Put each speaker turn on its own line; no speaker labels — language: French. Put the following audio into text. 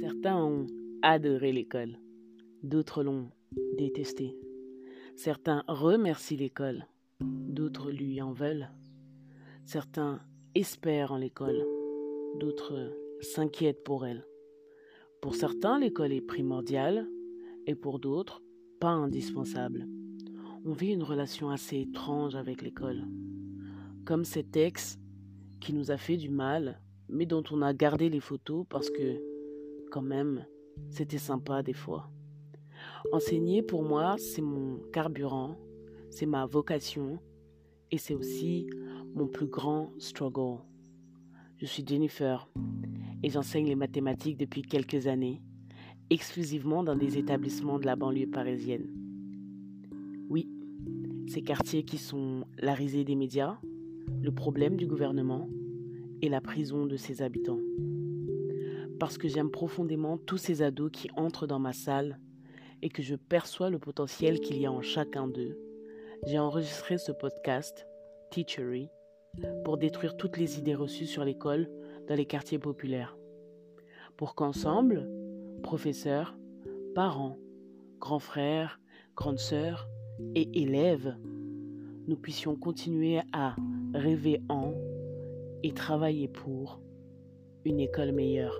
Certains ont adoré l'école, d'autres l'ont détestée. Certains remercient l'école, d'autres lui en veulent. Certains espèrent en l'école, d'autres s'inquiètent pour elle. Pour certains, l'école est primordiale et pour d'autres, pas indispensable. On vit une relation assez étrange avec l'école. Comme cet ex qui nous a fait du mal, mais dont on a gardé les photos parce que, quand même, c'était sympa des fois. Enseigner, pour moi, c'est mon carburant, c'est ma vocation et c'est aussi mon plus grand struggle. Je suis Jennifer et j'enseigne les mathématiques depuis quelques années, exclusivement dans des établissements de la banlieue parisienne. Oui, ces quartiers qui sont la risée des médias, le problème du gouvernement et la prison de ses habitants. Parce que j'aime profondément tous ces ados qui entrent dans ma salle et que je perçois le potentiel qu'il y a en chacun d'eux, j'ai enregistré ce podcast, Teachery, pour détruire toutes les idées reçues sur l'école dans les quartiers populaires. Pour qu'ensemble, professeurs, parents, grands frères, grandes sœurs et élèves, nous puissions continuer à rêver en et travailler pour une école meilleure.